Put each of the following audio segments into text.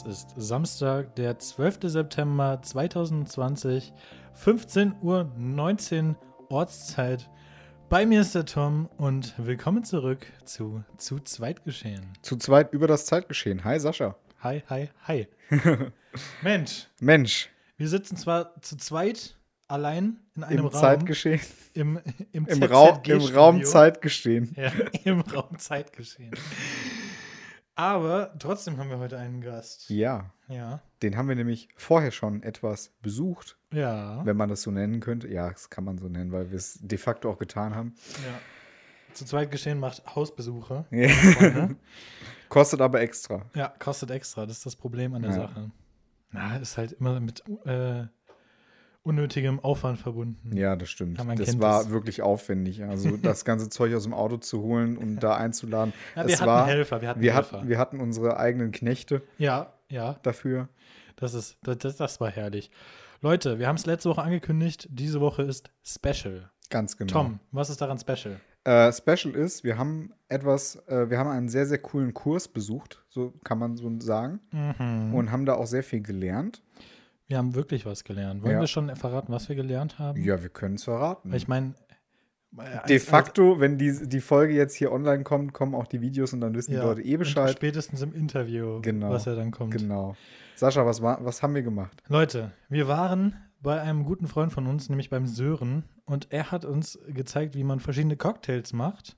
Es ist Samstag, der 12. September 2020, 15.19 Uhr Ortszeit. Bei mir ist der Tom und willkommen zurück zu Zu zweit geschehen. Zu zweit über das Zeitgeschehen. Hi Sascha. Hi, hi, hi. Mensch, Mensch, wir sitzen zwar zu zweit allein in einem im Raum. Zeitgeschehen, Im, im, im, Raum, im. Raum Zeitgeschehen. Ja, im Raum Zeitgeschehen. Aber trotzdem haben wir heute einen Gast. Ja, Ja. den haben wir nämlich vorher schon etwas besucht, Ja. wenn man das so nennen könnte. Ja, das kann man so nennen, weil wir es de facto auch getan haben. ja. Zu zweit geschehen macht Hausbesuche. Ja. Freunde. Kostet aber extra. ja, kostet extra. Das ist das Problem an der Ja. Sache. Na, ist halt immer mit äh, unnötigem Aufwand verbunden. Ja, das stimmt. Ja, das war es. wirklich aufwendig. Also das ganze Zeug aus dem Auto zu holen und da einzuladen. Ja, wir es hatten war, Helfer. Wir hatten wir, Helfer. hatten, wir hatten unsere eigenen Knechte ja, ja. dafür. Das, ist, das, das, das war herrlich. Leute, wir haben es letzte Woche angekündigt. Diese Woche ist Special. Ganz genau. Tom, was ist daran special? Äh, Special ist, wir haben etwas, äh, wir haben einen sehr, sehr coolen Kurs besucht, so kann man so sagen, Mhm. und haben da auch sehr viel gelernt. Wir haben wirklich was gelernt. Wollen Ja. wir schon verraten, was wir gelernt haben? Ja, wir können es verraten. Ich meine, De facto, wenn die, die Folge jetzt hier online kommt, kommen auch die Videos und dann wissen die Leute eh Bescheid. Spätestens im Interview, Genau. was ja dann kommt. Genau. Sascha, was, war, was haben wir gemacht? Leute, wir waren bei einem guten Freund von uns, nämlich beim Sören, und er hat uns gezeigt, wie man verschiedene Cocktails macht.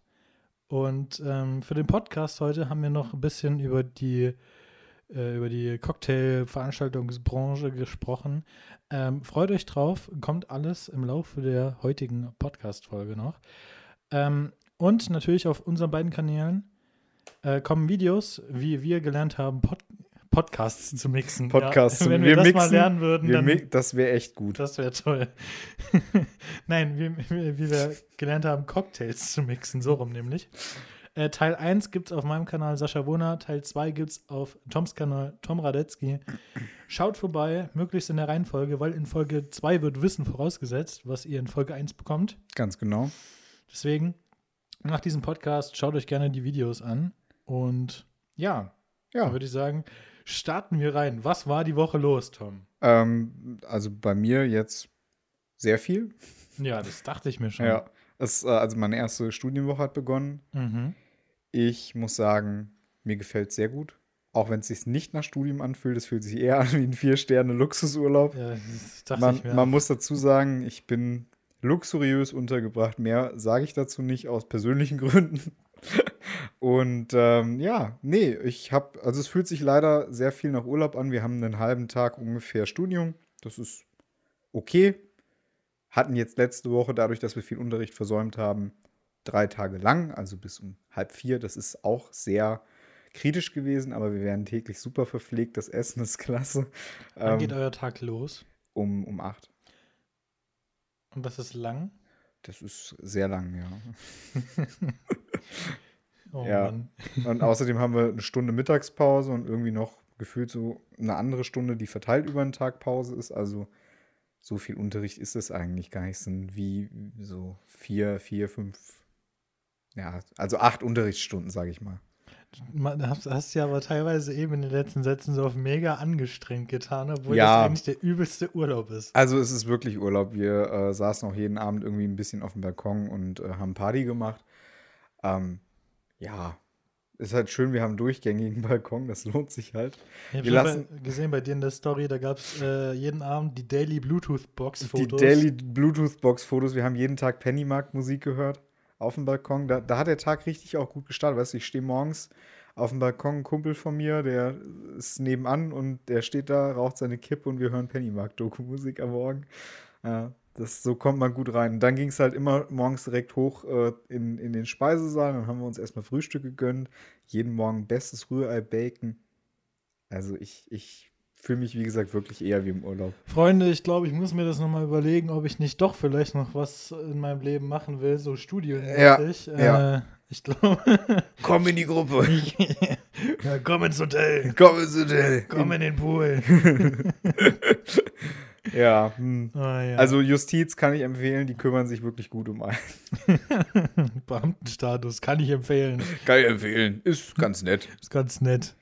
Und ähm, für den Podcast heute haben wir noch ein bisschen über die, äh, über die Cocktail-Veranstaltungsbranche gesprochen. Ähm, freut euch drauf, kommt alles im Laufe der heutigen Podcast-Folge noch. Ähm, und natürlich auf unseren beiden Kanälen äh, kommen Videos, wie wir gelernt haben, Pod Podcasts zu mixen. Podcasts ja, Wenn wir, wir das mal lernen würden, dann das wäre echt gut. das wäre toll. Nein, wie, wie wir gelernt haben, Cocktails zu mixen, so rum nämlich. Äh, Teil 1 gibt es auf meinem Kanal Sascha Wohner, Teil 2 gibt es auf Toms Kanal Tom Radetzky. Schaut vorbei, möglichst in der Reihenfolge, weil in Folge 2 wird Wissen vorausgesetzt, was ihr in Folge 1 bekommt. Ganz genau. Deswegen, nach diesem Podcast, schaut euch gerne die Videos an. Und ja, Ja. würde ich sagen, starten wir rein. Was war die Woche los, Tom? Ähm, also bei mir jetzt sehr viel. Ja, das dachte ich mir schon. Ja. Es, äh, also meine erste Studienwoche hat begonnen. Mhm. Ich muss sagen, mir gefällt es sehr gut. Auch wenn es sich nicht nach Studium anfühlt, es fühlt sich eher an wie ein Vier-Sterne-Luxusurlaub. Ja, Man, man muss dazu sagen, ich bin luxuriös untergebracht. Mehr sage ich dazu nicht aus persönlichen Gründen. Und ähm, ja, nee, ich habe, also es fühlt sich leider sehr viel nach Urlaub an. Wir haben einen halben Tag ungefähr Studium. Das ist okay. Hatten jetzt letzte Woche, dadurch, dass wir viel Unterricht versäumt haben, drei Tage lang, also bis um halb vier. Das ist auch sehr kritisch gewesen, aber wir werden täglich super verpflegt. Das Essen ist klasse. Wann Ähm, geht euer Tag los? um, um acht. Und das ist lang? Das ist sehr lang, ja. Oh Ja. Mann. Und außerdem haben wir eine Stunde Mittagspause und irgendwie noch gefühlt so eine andere Stunde, die verteilt über den Tag Pause ist. Also so viel Unterricht ist es eigentlich gar nicht. Es sind wie so vier, vier, fünf, ja, also acht Unterrichtsstunden, sage ich mal. Man, hast, hast ja aber teilweise eben in den letzten Sätzen so auf mega angestrengt getan, obwohl Ja. das eigentlich der übelste Urlaub ist. Also es ist wirklich Urlaub. Wir äh, saßen auch jeden Abend irgendwie ein bisschen auf dem Balkon und äh, haben Party gemacht. Ähm, ja, ist halt schön, wir haben durchgängigen Balkon, das lohnt sich halt. Ich wir lassen- bei, gesehen bei dir in der Story, da gab es äh, jeden Abend die Daily Bluetooth-Box-Fotos. Die Daily Bluetooth-Box-Fotos. Wir haben jeden Tag Pennymarkt-Musik gehört auf dem Balkon. Da, da hat der Tag richtig auch gut gestartet. Weißt du, ich stehe morgens auf dem Balkon, ein Kumpel von mir, der ist nebenan und der steht da, raucht seine Kippe und wir hören Pennymarkt-Doku-Musik am Morgen. Ja, das, so kommt man gut rein. Dann ging es halt immer morgens direkt hoch äh, in, in den Speisesaal. Dann haben wir uns erstmal Frühstück gegönnt. Jeden Morgen bestes Rührei-Bacon. Also ich, ich fühle mich, wie gesagt, wirklich eher wie im Urlaub. Freunde, ich glaube, ich muss mir das nochmal überlegen, ob ich nicht doch vielleicht noch was in meinem Leben machen will, so studienmäßig. Ja, äh, ja. Ich glaube, Komm in die Gruppe. ja, komm ins Hotel, Komm ins Hotel. komm in den Pool. Ja, hm. Ah, ja. also Justiz kann ich empfehlen, die kümmern sich wirklich gut um einen. Beamtenstatus kann ich empfehlen. Kann ich empfehlen, ist ganz nett. Ist ganz nett.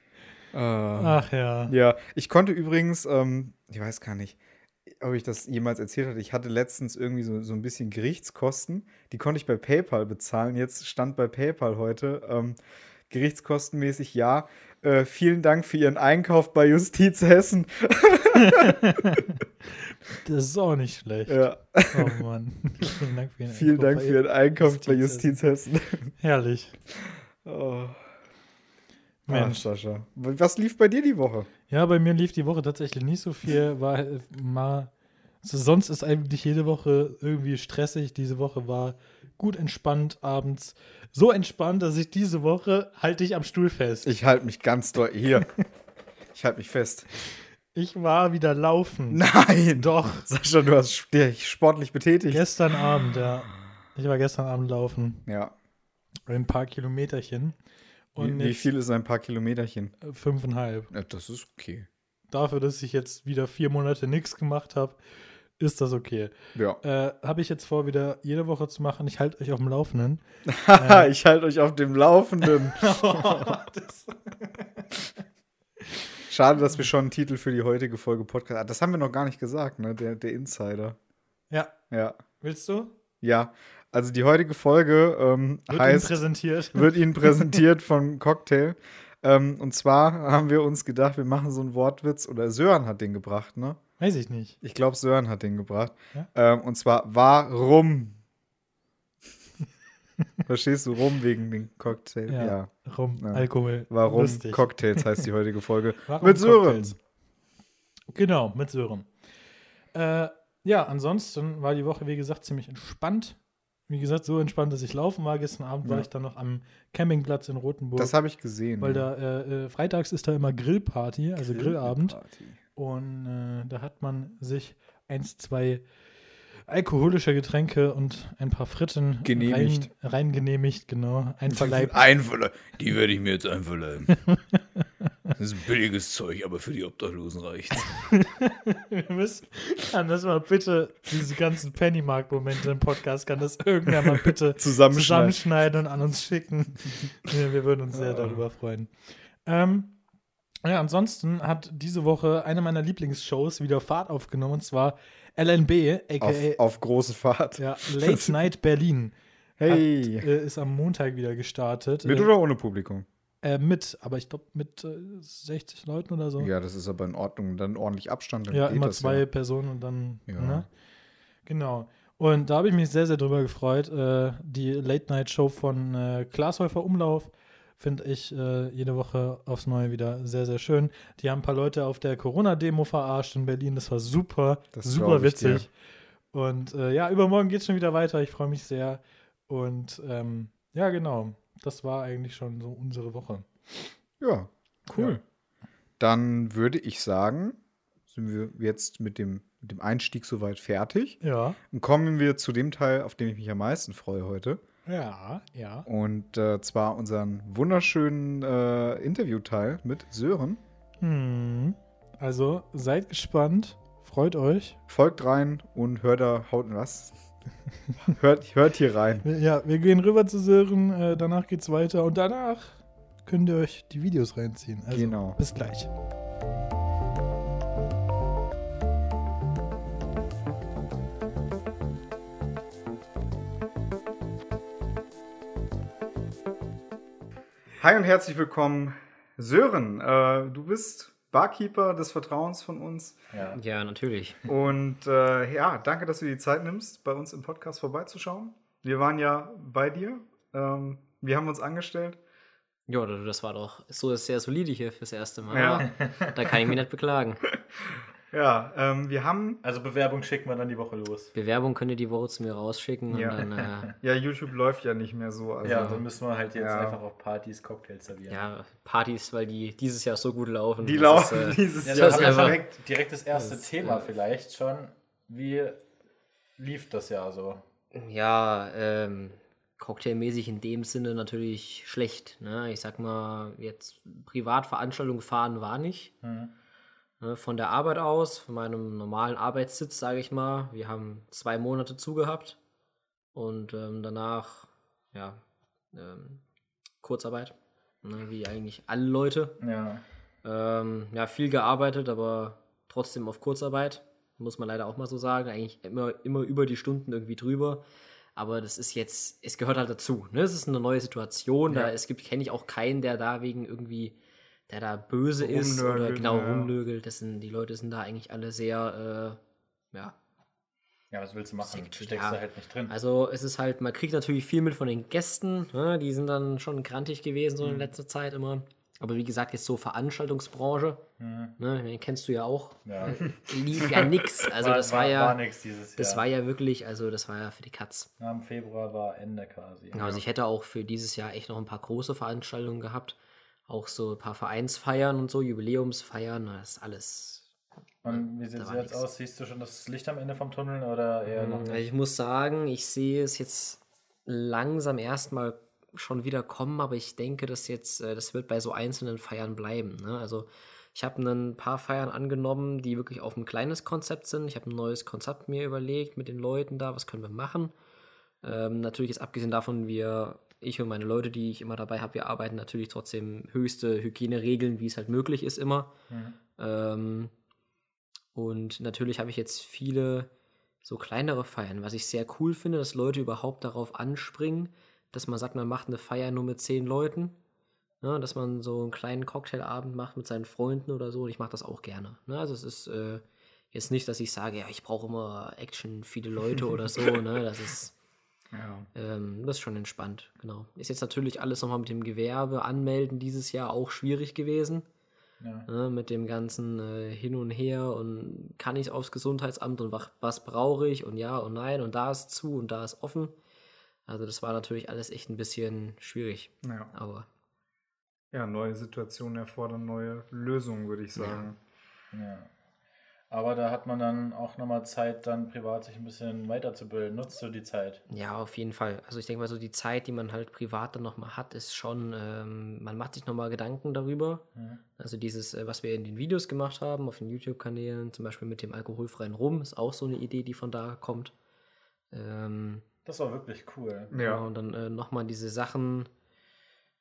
Ach ja. Ja, ich konnte übrigens, ähm, ich weiß gar nicht, ob ich das jemals erzählt hatte. Ich hatte letztens irgendwie so, so ein bisschen Gerichtskosten. Die konnte ich bei PayPal bezahlen. Jetzt stand bei PayPal heute ähm, gerichtskostenmäßig ja. Äh, vielen Dank für Ihren Einkauf bei Justiz Hessen. Das ist auch nicht schlecht. Ja. Oh Mann. Vielen Dank für Ihren Vielen Einkauf Dank bei für Ihren Einkauf bei Justiz Justiz Hessen. Herrlich. Oh. Mensch. Mensch, Sascha. Was lief bei dir die Woche? Ja, bei mir lief die Woche tatsächlich nicht so viel. War mal. Also sonst ist eigentlich jede Woche irgendwie stressig. Diese Woche war gut entspannt abends. So entspannt, dass ich diese Woche halte ich am Stuhl fest. Ich, Ich halte mich ganz doll. Hier. Ich halte mich fest. war wieder laufen. Nein! Doch. Sascha, du hast dich sportlich betätigt. Gestern Abend, ja. Ich war gestern Abend laufen. Ja. Ein paar Kilometerchen. Und Wie, wie viel ist ein paar Kilometerchen? äh, Fünfeinhalb. Ja, das ist okay. Dafür, dass ich jetzt wieder vier Monate nichts gemacht habe, ist das okay. Ja. Äh, habe ich jetzt vor, wieder jede Woche zu machen. Ich halte euch auf dem Laufenden. Haha, ich halte euch auf dem Laufenden. das, Schade, dass wir schon einen Titel für die heutige Folge Podcast. Ah, Das haben wir noch gar nicht gesagt, ne? Der, der Insider. ja, Ja. willst du? Ja. Also die heutige Folge ähm, Wird Ihnen heißt, präsentiert. wird Ihnen präsentiert von Cocktail. Ähm, und zwar haben wir uns gedacht, wir machen so einen Wortwitz. Oder Sören hat den gebracht, ne? Weiß ich nicht. Ich glaube, Sören hat den gebracht. Ja? Ähm, und zwar, warum? Verstehst du, rum wegen dem Cocktail? Ja. ja. Rum, Ja. Alkohol. Warum Lustig. Cocktails heißt die heutige Folge. Warum Mit Sören. Cocktails? Genau, mit Sören. Äh, ja, ansonsten war die Woche, wie gesagt, ziemlich entspannt. Wie gesagt, so entspannt, dass ich laufen war. Gestern Abend war Ja. ich dann noch am Campingplatz in Rotenburg. Das habe ich gesehen. weil da äh, äh, freitags ist da immer Grillparty, also Grillabend. Grillparty. Und äh, da hat man sich eins, zwei alkoholische Getränke und ein paar Fritten Genehmigt. Rein, rein genehmigt, genau. Einverleibt. Einverleiben. Die werde ich mir jetzt einverleiben. Das ist billiges Zeug, aber für die Obdachlosen reicht's. Wir müssen, kann das mal bitte, diese ganzen Pennymark-Momente im Podcast, kann das irgendwer mal bitte Zusammenschneiden. zusammenschneiden und an uns schicken. ja, wir würden uns sehr darüber freuen. Ähm, ja, ansonsten hat diese Woche eine meiner Lieblingsshows wieder Fahrt aufgenommen, und zwar LNB, aka Auf, auf große Fahrt. ja, Late Night Berlin. Hey. Hat, äh, ist am Montag wieder gestartet. Mit äh, oder ohne Publikum? Äh, mit, aber ich glaube mit äh, 60 Leuten oder so. Ja, das ist aber in Ordnung. Dann ordentlich Abstand. Dann Ja, immer zwei Ja. Personen und dann. Ja. Ne? Genau. Und da habe ich mich sehr, sehr drüber gefreut. Äh, die Late-Night-Show von äh, Glashäufer Umlauf finde ich äh, jede Woche aufs Neue wieder sehr, sehr schön. Die haben ein paar Leute auf der Corona-Demo verarscht in Berlin. Das war super, Das super witzig. Und äh, ja, übermorgen geht es schon wieder weiter. Ich freue mich sehr. Und ähm, ja, genau. Das war eigentlich schon so unsere Woche. Ja, cool. Dann würde ich sagen, sind wir jetzt mit dem, mit dem Einstieg soweit fertig. Ja. Und kommen wir zu dem Teil, auf den ich mich am meisten freue heute. Ja, ja. Und äh, zwar unseren wunderschönen äh, Interviewteil mit Sören. Hm. Also seid gespannt, freut euch. Folgt rein und hört da, haut was? hört, hört hier rein. Ja, wir gehen rüber zu Sören, äh, danach geht's weiter und danach könnt ihr euch die Videos reinziehen. Also, Genau. Bis gleich. Hi und herzlich willkommen, Sören. Äh, du bist Barkeeper des Vertrauens von uns. Ja. Ja, natürlich. Und äh, ja, danke, dass du dir die Zeit nimmst, bei uns im Podcast vorbeizuschauen. Wir waren ja bei dir. Ähm, wir haben uns angestellt. Ja, das war doch so sehr solide hier fürs erste Mal. Ja. Da kann ich mich nicht beklagen. Ja, ähm, wir haben. Also Bewerbung schicken wir dann die Woche los. Bewerbung könnt ihr die Woche zu mir rausschicken Ja. und dann, äh, Ja, YouTube läuft ja nicht mehr so. Also, ja, dann müssen wir halt jetzt Ja. einfach auf Partys Cocktails servieren. ja, Partys, weil die dieses Jahr so gut laufen. die Das laufen ist, äh, dieses Ja, das dann ist einfach- direkt, direkt das erste Das Thema äh, vielleicht schon. Wie lief das Jahr so? Ja, ähm, cocktailmäßig in dem Sinne natürlich schlecht. Ne? Ich sag mal, jetzt Privatveranstaltung gefahren war nicht. Hm. Ne, Von der Arbeit aus, von meinem normalen Arbeitssitz, sage ich mal. Wir haben zwei Monate zugehabt und ähm, danach, ja, ähm, Kurzarbeit, ne, wie eigentlich alle Leute. Ja. Ähm, ja, viel gearbeitet, aber trotzdem auf Kurzarbeit, muss man leider auch mal so sagen. Eigentlich immer, immer über die Stunden irgendwie drüber. Aber das ist jetzt, es gehört halt dazu. Ne? Es ist eine neue Situation. Ja. Da es gibt, kenne ich auch keinen, der da wegen irgendwie, der da böse ist oder genau ja, ja. rumnögelt. Das sind, die Leute sind da eigentlich alle sehr, äh, ja, Ja, was willst du machen? Sekt, Du steckst ja. da halt nicht drin. Also es ist halt, man kriegt natürlich viel mit von den Gästen, ne? die sind dann schon grantig gewesen so in Mhm. letzter Zeit immer. Aber wie gesagt, jetzt so Veranstaltungsbranche, Mhm. ne, den kennst du ja auch, Ja. lief ja nix. Also das war, ja, war nix dieses Jahr. das war ja wirklich, also das war ja für die Katz. Ja, Im Februar war Ende quasi. Genau, Also ich hätte auch für dieses Jahr echt noch ein paar große Veranstaltungen gehabt. Auch so ein paar Vereinsfeiern und so, Jubiläumsfeiern, das ist alles. Und wie sieht es jetzt aus? Siehst du schon das Licht am Ende vom Tunnel oder eher noch Also nicht? ich muss sagen, ich sehe es jetzt langsam erstmal schon wieder kommen, aber ich denke, dass jetzt, äh, das wird bei so einzelnen Feiern bleiben. Ne? Also ich habe ein paar Feiern angenommen, die wirklich auf ein kleines Konzept sind. Ich habe ein neues Konzept mir überlegt mit den Leuten da, was können wir machen. Ähm, natürlich jetzt abgesehen davon, wir, ich und meine Leute, die ich immer dabei habe, wir arbeiten natürlich trotzdem höchste Hygieneregeln, wie es halt möglich ist immer. Mhm. Ähm, und natürlich habe ich jetzt viele so kleinere Feiern, was ich sehr cool finde, dass Leute überhaupt darauf anspringen, dass man sagt, man macht eine Feier nur mit zehn Leuten. Ne, dass man so einen kleinen Cocktailabend macht mit seinen Freunden oder so. Und ich mache das auch gerne. Ne, also es ist äh, jetzt nicht, dass ich sage, ja, ich brauche immer Action, viele Leute oder so. Ne, das ist Ja. ähm, das ist schon entspannt, genau. Ist jetzt natürlich alles nochmal mit dem Gewerbe anmelden dieses Jahr auch schwierig gewesen. Ja. Ne, mit dem ganzen äh, Hin und Her und kann ich aufs Gesundheitsamt und was, was brauche ich und ja und nein und da ist zu und da ist offen. Also das war natürlich alles echt ein bisschen schwierig. Ja. Aber ja, neue Situationen erfordern neue Lösungen, würde ich sagen. Ja. Aber da hat man dann auch nochmal Zeit, dann privat sich ein bisschen weiterzubilden. Nutzt du die Zeit? ja, auf jeden Fall. Also ich denke mal so die Zeit, die man halt privat dann nochmal hat, ist schon, ähm, man macht sich nochmal Gedanken darüber. Ja. Also dieses, äh, was wir in den Videos gemacht haben, auf den YouTube-Kanälen, zum Beispiel mit dem alkoholfreien Rum, ist auch so eine Idee, die von da kommt. Ähm, Das war wirklich cool. Ja. Genau, und dann äh, nochmal diese Sachen.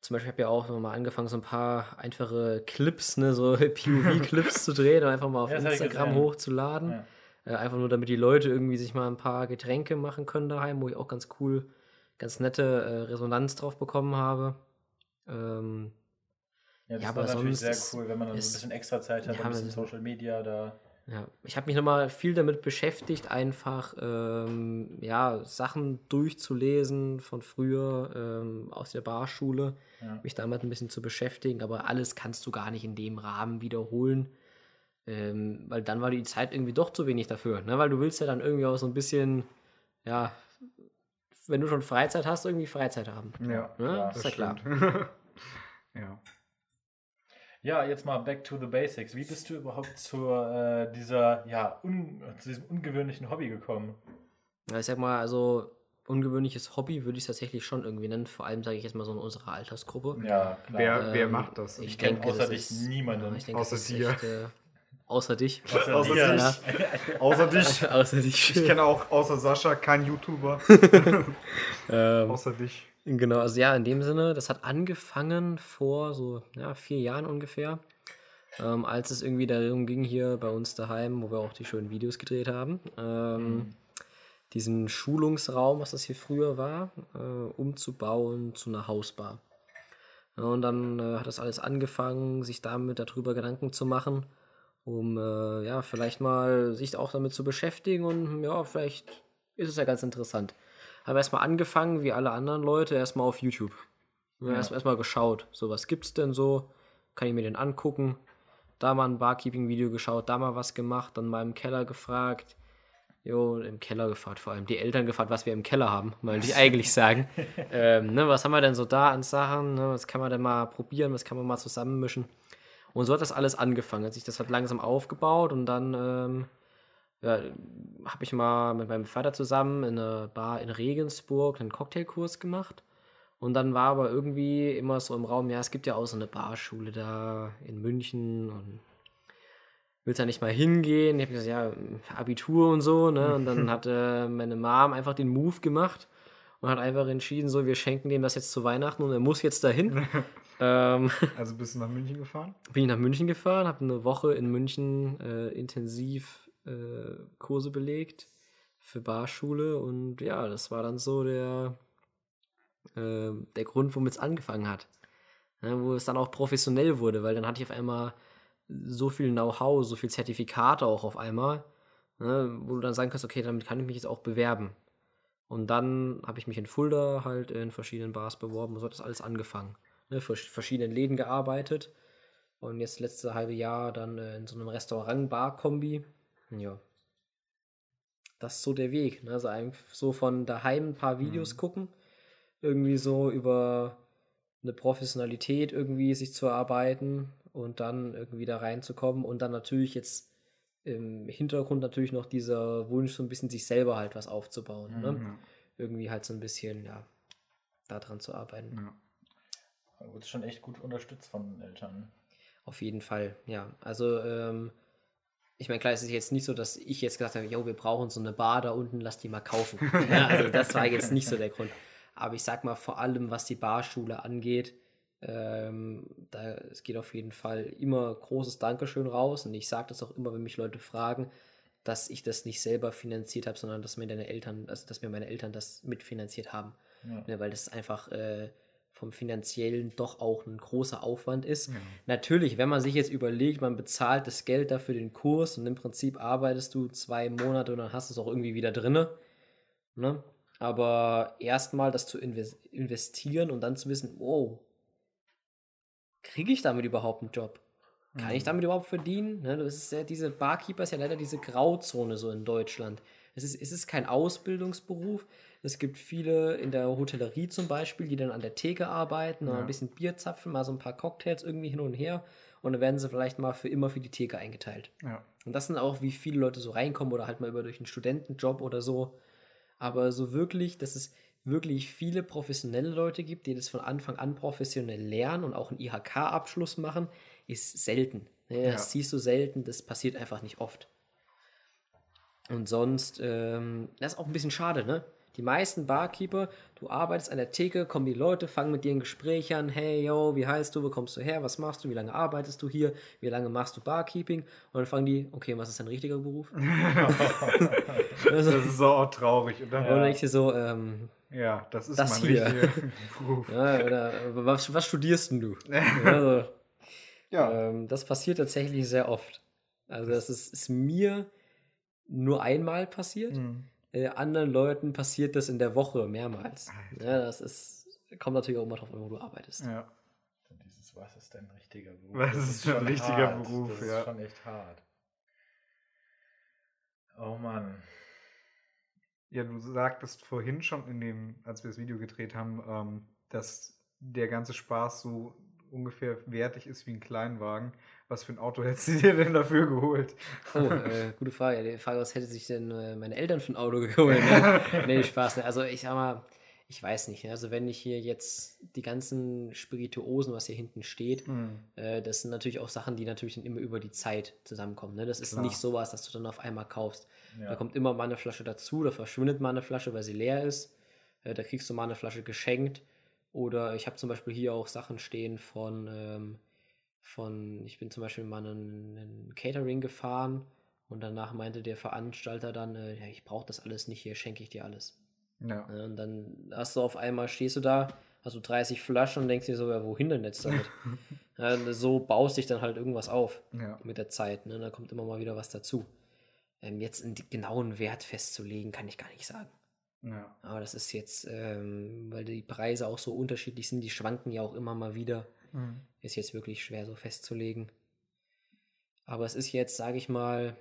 Zum Beispiel habe ich ja auch noch mal angefangen, so ein paar einfache Clips, ne, so POV-Clips zu drehen und einfach mal auf Ja, Instagram hochzuladen. Ja. Äh, einfach nur, damit die Leute irgendwie sich mal ein paar Getränke machen können daheim, wo ich auch ganz cool, ganz nette äh, Resonanz drauf bekommen habe. Ähm, Ja, das Ja, war aber natürlich sehr ist- cool, wenn man dann so ein ist- bisschen extra Zeit hat, ein bisschen Social Media da. Ja, ich habe mich nochmal viel damit beschäftigt, einfach ähm, ja, Sachen durchzulesen von früher ähm, aus der Barschule, Ja. mich damit ein bisschen zu beschäftigen, aber alles kannst du gar nicht in dem Rahmen wiederholen, ähm, weil dann war die Zeit irgendwie doch zu wenig dafür, ne? weil du willst ja dann irgendwie auch so ein bisschen, ja, wenn du schon Freizeit hast, irgendwie Freizeit haben. Ja, Ne? ist ja klar. ja. Ja, jetzt mal back to the basics. Wie bist du überhaupt zu äh, dieser, ja, un, zu diesem ungewöhnlichen Hobby gekommen? Ja, Ich sag mal, also ungewöhnliches Hobby würde ich es tatsächlich schon irgendwie nennen, vor allem sage ich jetzt mal so in unserer Altersgruppe. Ja, klar. Wer, wer Ähm, macht das? Ich kenn denke, außer dich ist, niemanden. Ja, ich denke, Außer dir. Echt, äh, außer dich. Außer Außer dich. Außer dich. außer dich. Ich kenne auch außer Sascha keinen YouTuber. ähm, außer dich. Genau, also ja, in dem Sinne, das hat angefangen vor so ja, vier Jahren ungefähr, ähm, als es irgendwie darum ging, hier bei uns daheim, wo wir auch die schönen Videos gedreht haben, ähm, diesen Schulungsraum, was das hier früher war, äh, umzubauen zu einer Hausbar. Ja, und dann äh, hat das alles angefangen, sich damit darüber Gedanken zu machen, um äh, ja, vielleicht mal sich auch damit zu beschäftigen und ja, vielleicht ist es ja ganz interessant. Habe erstmal angefangen, wie alle anderen Leute, erstmal auf YouTube. Ja. Erstmal geschaut, so was gibt's denn so? Kann ich mir den angucken? Da mal ein Barkeeping-Video geschaut, da mal was gemacht, dann mal im Keller gefragt. Jo, im Keller gefragt, vor allem die Eltern gefragt, was wir im Keller haben, wollte ich eigentlich sagen. ähm, ne, was haben wir denn so da an Sachen? Ne, was kann man denn mal probieren? Was kann man mal zusammenmischen? Und so hat das alles angefangen. Hat sich das hat langsam aufgebaut und dann ähm, ja, habe ich mal mit meinem Vater zusammen in einer Bar in Regensburg einen Cocktailkurs gemacht. Und dann war aber irgendwie immer so im Raum, ja, es gibt ja auch so eine Barschule da in München und willst da nicht mal hingehen? Ich habe gesagt, ja, Abitur und so, ne? Und dann hat äh, meine Mom einfach den Move gemacht und hat einfach entschieden, so, wir schenken dem das jetzt zu Weihnachten und er muss jetzt dahin. ähm, Also bist du nach München gefahren? bin ich nach München gefahren, habe eine Woche in München äh, intensiv äh, Kurse belegt für Barschule und ja, das war dann so der, äh, der Grund, womit es angefangen hat. Ja, wo es dann auch professionell wurde, weil dann hatte ich auf einmal so viel Know-how, so viel Zertifikate auch auf einmal, ne, wo du dann sagen kannst, okay, damit kann ich mich jetzt auch bewerben. Und dann habe ich mich in Fulda halt in verschiedenen Bars beworben und so hat das alles angefangen. Ne, für verschiedenen Läden gearbeitet und jetzt letzte halbe Jahr dann äh, in so einem Restaurant-Bar-Kombi. Ja. Das ist so der Weg. Ne? Also einfach so von daheim ein paar Videos gucken, irgendwie so über eine Professionalität irgendwie sich zu erarbeiten und dann irgendwie da reinzukommen und dann natürlich jetzt im Hintergrund natürlich noch dieser Wunsch, so ein bisschen sich selber halt was aufzubauen. Ne? Ja. Irgendwie halt so ein bisschen, ja, daran zu arbeiten. Ja. Du wurdest schon echt gut unterstützt von den Eltern. Auf jeden Fall, ja. Also, ähm, ich meine, klar, es ist jetzt nicht so, dass ich jetzt gesagt habe, jo, wir brauchen so eine Bar da unten, lass die mal kaufen. ja, also das war jetzt nicht so der Grund. Aber ich sag mal, vor allem was die Barschule angeht, ähm, da es geht auf jeden Fall immer großes Dankeschön raus. Und ich sage das auch immer, wenn mich Leute fragen, dass ich das nicht selber finanziert habe, sondern dass mir deine Eltern, also dass mir meine Eltern das mitfinanziert haben. Ja. Ne, weil das einfach äh, vom finanziellen doch auch ein großer Aufwand ist. Natürlich, wenn man sich jetzt überlegt, man bezahlt das Geld dafür den Kurs und im Prinzip arbeitest du zwei Monate und dann hast du es auch irgendwie wieder drinne. Ne? Aber erstmal das zu inves- investieren und dann zu wissen, wow, kriege ich damit überhaupt einen Job? Kann ich damit überhaupt verdienen? Ne, das ist ja, diese Barkeeper ist ja leider diese Grauzone so in Deutschland. Es ist, es ist kein Ausbildungsberuf. Es gibt viele in der Hotellerie zum Beispiel, die dann an der Theke arbeiten, Ja. ein bisschen Bier zapfen, mal so ein paar Cocktails irgendwie hin und her und dann werden sie vielleicht mal für immer für die Theke eingeteilt. Ja. Und das sind auch, wie viele Leute so reinkommen oder halt mal über durch einen Studentenjob oder so. Aber so wirklich, dass es wirklich viele professionelle Leute gibt, die das von Anfang an professionell lernen und auch einen IHK-Abschluss machen, ist selten. Ne, Das Ja. siehst du selten, das passiert einfach nicht oft. Und sonst, ähm, das ist auch ein bisschen schade, ne? Die meisten Barkeeper, du arbeitest an der Theke, kommen die Leute, fangen mit dir ein Gespräch an, hey, yo, wie heißt du, wo kommst du her, was machst du, wie lange arbeitest du hier, wie lange machst du Barkeeping? Und dann fangen die, okay, was ist dein richtiger Beruf? also, Das ist so auch traurig. Und dann, und dann denkst du dir so, ähm, ja, das ist Das mein hier. richtiger Beruf. ja, oder was, was studierst denn du? also, Ja. ähm, das passiert tatsächlich sehr oft. Also das ist, ist mir nur einmal passiert. Mhm. Äh, anderen Leuten passiert das in der Woche mehrmals. Ja, das ist, kommt natürlich auch immer drauf an, wo du arbeitest. ja. Dieses, was ist dein richtiger Beruf? Was Das ist dein schon richtiger hart. Beruf, Das ja. ist schon echt hart. Oh Mann. Ja, du sagtest vorhin schon in dem, als wir das Video gedreht haben, ähm, dass der ganze Spaß so ungefähr wertig ist wie ein Kleinwagen. Was für ein Auto hättest du dir denn dafür geholt? Oh, äh, gute Frage. Die Frage, was hätte sich denn äh, meine Eltern für ein Auto geholt? Ne? nee, Spaß. Ne? Also ich sag mal, ich weiß nicht. ne? Also wenn ich hier jetzt die ganzen Spirituosen, was hier hinten steht, Hm. äh, das sind natürlich auch Sachen, die natürlich dann immer über die Zeit zusammenkommen. Ne? Das ist Klar. nicht sowas, dass du dann auf einmal kaufst. Ja. Da kommt immer mal eine Flasche dazu, da verschwindet mal eine Flasche, weil sie leer ist. Äh, da kriegst du mal eine Flasche geschenkt. Oder ich habe zum Beispiel hier auch Sachen stehen von, ähm, von ich bin zum Beispiel mal einen, einen Catering gefahren und danach meinte der Veranstalter dann, äh, ja, ich brauche das alles nicht, hier schenke ich dir alles. Ja. Ja, und dann hast du auf einmal, stehst du da, hast du 30 Flaschen und denkst dir so, ja, wohin denn jetzt damit? ja, so baust dich dann halt irgendwas auf Ja. mit der Zeit. Ne? Da kommt immer mal wieder was dazu. Ähm, jetzt einen genauen Wert festzulegen, kann ich gar nicht sagen. Ja. Aber das ist jetzt, ähm, weil die Preise auch so unterschiedlich sind, die schwanken ja auch immer mal wieder. Hm. Ist jetzt wirklich schwer so festzulegen. Aber es ist jetzt, sage ich mal,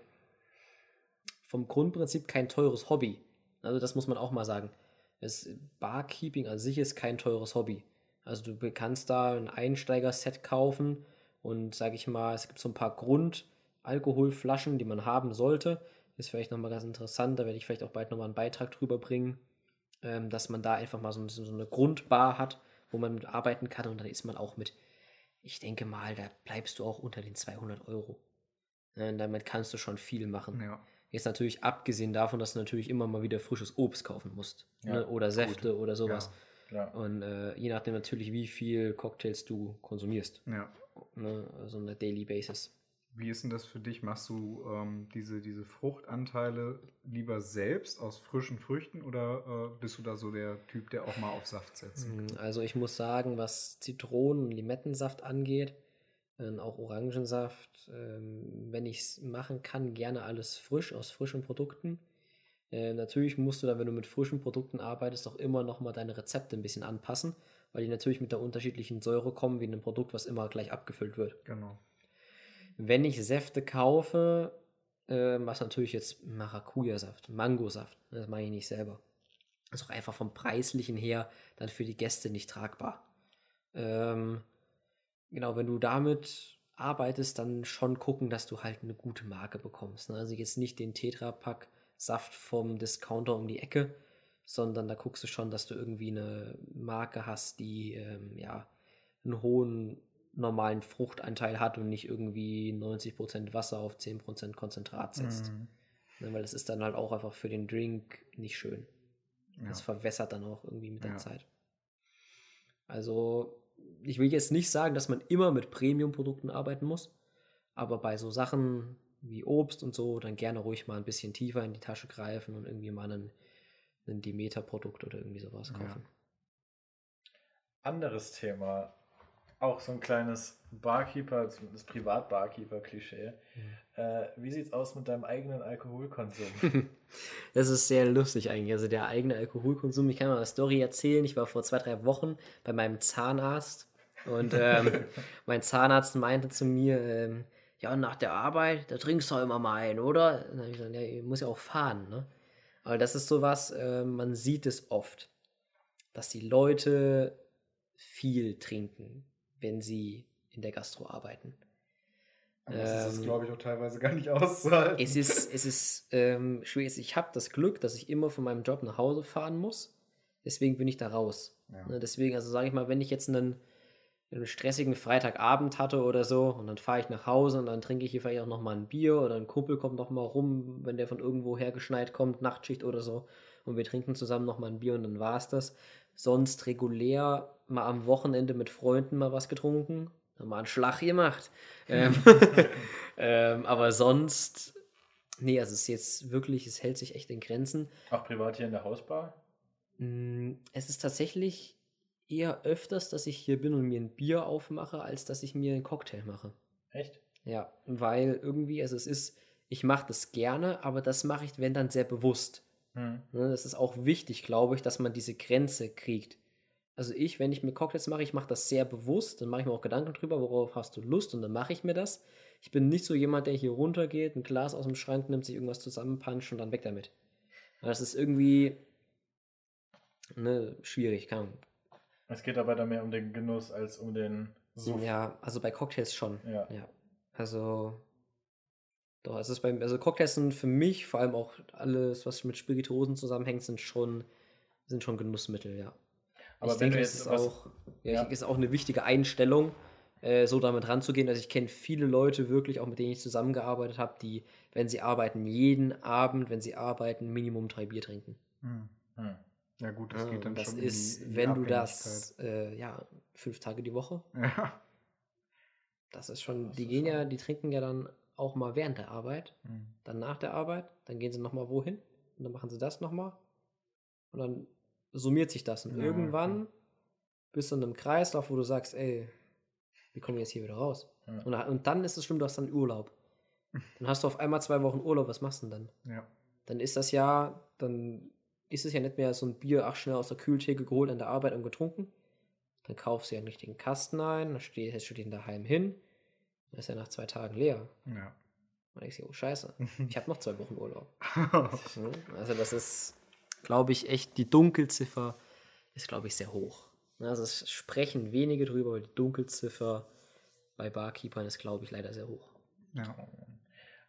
vom Grundprinzip kein teures Hobby. Also das muss man auch mal sagen. Das Barkeeping an sich ist kein teures Hobby. Also du kannst da ein Einsteiger-Set kaufen und sage ich mal, es gibt so ein paar Grund-Alkoholflaschen, die man haben sollte. Ist vielleicht nochmal ganz interessant, da werde ich vielleicht auch bald nochmal einen Beitrag drüber bringen, ähm, dass man da einfach mal so eine Grundbar hat, wo man mit arbeiten kann und dann ist man auch mit, ich denke mal, da bleibst du auch unter den 200 Euro. Ja, und damit kannst du schon viel machen. Ja. Jetzt natürlich abgesehen davon, dass du natürlich immer mal wieder frisches Obst kaufen musst. Ja, ne? Oder Säfte oder sowas. Klar. Und äh, je nachdem natürlich, wie viel Cocktails du konsumierst. Ja. Ne? Also eine Daily Basis. Wie ist denn das für dich? Machst du ähm, diese, diese Fruchtanteile lieber selbst aus frischen Früchten oder äh, bist du da so der Typ, der auch mal auf Saft setzt? Mm, Also ich muss sagen, was Zitronen- und Limettensaft angeht, äh, auch Orangensaft, ähm, wenn ich es machen kann, gerne alles frisch, aus frischen Produkten. Äh, natürlich musst du dann, wenn du mit frischen Produkten arbeitest, auch immer nochmal deine Rezepte ein bisschen anpassen, weil die natürlich mit der unterschiedlichen Säure kommen, wie in einem Produkt, was immer gleich abgefüllt wird. Genau. Wenn ich Säfte kaufe, äh, was natürlich jetzt Maracuja-Saft, Mangosaft, das mache ich nicht selber. Ist auch einfach vom Preislichen her dann für die Gäste nicht tragbar. Ähm, genau, wenn du damit arbeitest, dann schon gucken, dass du halt eine gute Marke bekommst. Ne? Also jetzt nicht den Tetra-Pack Saft vom Discounter um die Ecke, sondern da guckst du schon, dass du irgendwie eine Marke hast, die ähm, ja einen hohen normalen Fruchtanteil hat und nicht irgendwie 90% Wasser auf 10% Konzentrat setzt. Mhm. Ne, weil das ist dann halt auch einfach für den Drink nicht schön. Ja. Das verwässert dann auch irgendwie mit der Ja. Zeit. Also, ich will jetzt nicht sagen, dass man immer mit Premium-Produkten arbeiten muss, aber bei so Sachen wie Obst und so, dann gerne ruhig mal ein bisschen tiefer in die Tasche greifen und irgendwie mal einen, einen Demeter-Produkt oder irgendwie sowas kaufen. Anderes Thema. Auch so ein kleines Barkeeper, das Privat-Barkeeper-Klischee. Äh, wie sieht's aus mit deinem eigenen Alkoholkonsum? Das ist sehr lustig eigentlich. Also der eigene Alkoholkonsum. Ich kann mal eine Story erzählen. Ich war vor zwei, drei Wochen bei meinem Zahnarzt und ähm, mein Zahnarzt meinte zu mir, ähm, ja, nach der Arbeit, da trinkst du immer mal einen, oder? Und dann habe ich gesagt, ja, ich muss ja auch fahren, ne? Aber das ist sowas, äh, man sieht es oft, dass die Leute viel trinken, wenn sie in der Gastro arbeiten. Aber das ist, Ähm, glaube ich, auch teilweise gar nicht auszuhalten. Es ist, es ist ähm, schwierig. Ich habe das Glück, dass ich immer von meinem Job nach Hause fahren muss. Deswegen bin ich da raus. Ja. Ne, deswegen, also sage ich mal, wenn ich jetzt einen, einen stressigen Freitagabend hatte oder so und dann fahre ich nach Hause und dann trinke ich hier vielleicht auch nochmal ein Bier oder ein Kumpel kommt nochmal rum, wenn der von irgendwo hergeschneit kommt, Nachtschicht oder so und wir trinken zusammen nochmal ein Bier und dann war es das. Sonst regulär mal am Wochenende mit Freunden mal was getrunken, dann mal einen Schlag gemacht. Ähm, ähm, aber sonst, nee, also es ist jetzt wirklich, es hält sich echt in Grenzen. Auch privat hier in der Hausbar? Mm, Es ist tatsächlich eher öfters, dass ich hier bin und mir ein Bier aufmache, als dass ich mir einen Cocktail mache. Echt? Ja, weil irgendwie, also es ist, ich mache das gerne, aber das mache ich, wenn dann sehr bewusst. Hm. Ne, Das ist auch wichtig, glaube ich, dass man diese Grenze kriegt. Also ich, wenn ich mir Cocktails mache, ich mache das sehr bewusst, dann mache ich mir auch Gedanken drüber, worauf hast du Lust und dann mache ich mir das. Ich bin nicht so jemand, der hier runtergeht, ein Glas aus dem Schrank nimmt, sich irgendwas zusammenpanscht und dann weg damit. Das ist irgendwie ne, schwierig, kann Es geht aber dann mehr um den Genuss als um den Suff. Ja, also bei Cocktails schon. Ja. Ja. Also doch, es ist beim, also Cocktails sind für mich, vor allem auch alles, was mit Spirituosen zusammenhängt, sind schon, sind schon Genussmittel, ja. Aber ich wenn denke, du es ist auch, ja, Ja. ist auch eine wichtige Einstellung, äh, so damit ranzugehen. Also ich kenne viele Leute wirklich, auch mit denen ich zusammengearbeitet habe, die, wenn sie arbeiten, jeden Abend, wenn sie arbeiten, Minimum drei Bier trinken. Hm. Hm. Ja, gut, das Ja, geht dann das schon ist, in die, in die wenn du das, äh, ja, fünf Tage die Woche. Ja. das ist schon, Das die ist gehen ja, schon- die trinken ja dann auch mal während der Arbeit, Hm. dann nach der Arbeit, dann gehen sie nochmal wohin und dann machen sie das nochmal und dann summiert sich das und Ja, irgendwann bist du in einem Kreislauf, wo du sagst, ey, wie kommen wir jetzt hier wieder raus? Ja. Und, und dann ist es schlimm, du hast dann Urlaub. Dann hast du auf einmal zwei Wochen Urlaub, was machst du denn dann? Ja. Dann ist das ja, dann ist es ja nicht mehr so ein Bier, ach schnell aus der Kühltheke geholt an der Arbeit und getrunken. Dann kaufst du ja einen richtigen Kasten ein, dann steht, hältst du den daheim hin, dann ist er nach zwei Tagen leer. Ja. Dann denkst du, oh scheiße, ich habe noch zwei Wochen Urlaub. Ja, Also das ist, glaube ich, echt, die Dunkelziffer ist, glaube ich, sehr hoch. Also es sprechen wenige drüber, aber die Dunkelziffer bei Barkeepern ist, glaube ich, leider sehr hoch. ja.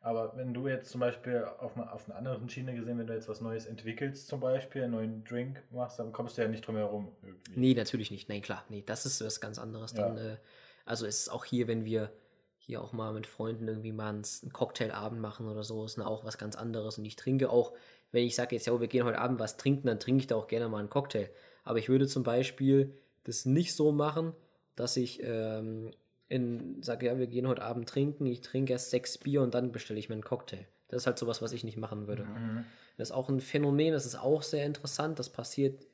Aber wenn du jetzt zum Beispiel auf, einer- auf einer anderen Schiene gesehen, wenn du jetzt was Neues entwickelst, zum Beispiel, einen neuen Drink machst, dann kommst du ja nicht drum herum. Irgendwie. Nee, natürlich nicht. Nein, klar. Nee, das ist was ganz anderes. Ja. Dann, äh, also es ist auch hier, wenn wir hier auch mal mit Freunden irgendwie mal einen Cocktailabend machen oder so, ist auch was ganz anderes. Und ich trinke auch, wenn ich sage jetzt, ja, wir gehen heute Abend was trinken, dann trinke ich da auch gerne mal einen Cocktail. Aber ich würde zum Beispiel das nicht so machen, dass ich ähm, sage, ja, wir gehen heute Abend trinken, ich trinke erst sechs Bier und dann bestelle ich mir einen Cocktail. Das ist halt sowas, was ich nicht machen würde. Mhm. Das ist auch ein Phänomen, das ist auch sehr interessant, das passiert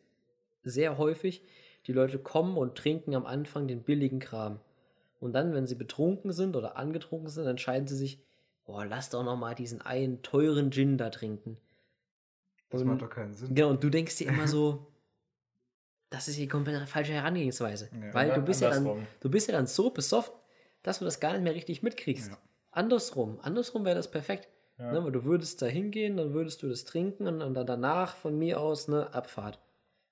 sehr häufig. Die Leute kommen und trinken am Anfang den billigen Kram. Und dann, wenn sie betrunken sind oder angetrunken sind, entscheiden sie sich, boah, lass doch noch mal diesen einen teuren Gin da trinken. Das und, macht doch keinen Sinn. Genau, und du denkst dir immer so, das ist die komplett falsche Herangehensweise. Ja, Weil du bist, ja dann, du bist ja dann so besoffen, dass du das gar nicht mehr richtig mitkriegst. Ja. Andersrum, andersrum wäre das perfekt. Ja. Ne, weil du würdest da hingehen, dann würdest du das trinken und, und dann danach von mir aus eine Abfahrt.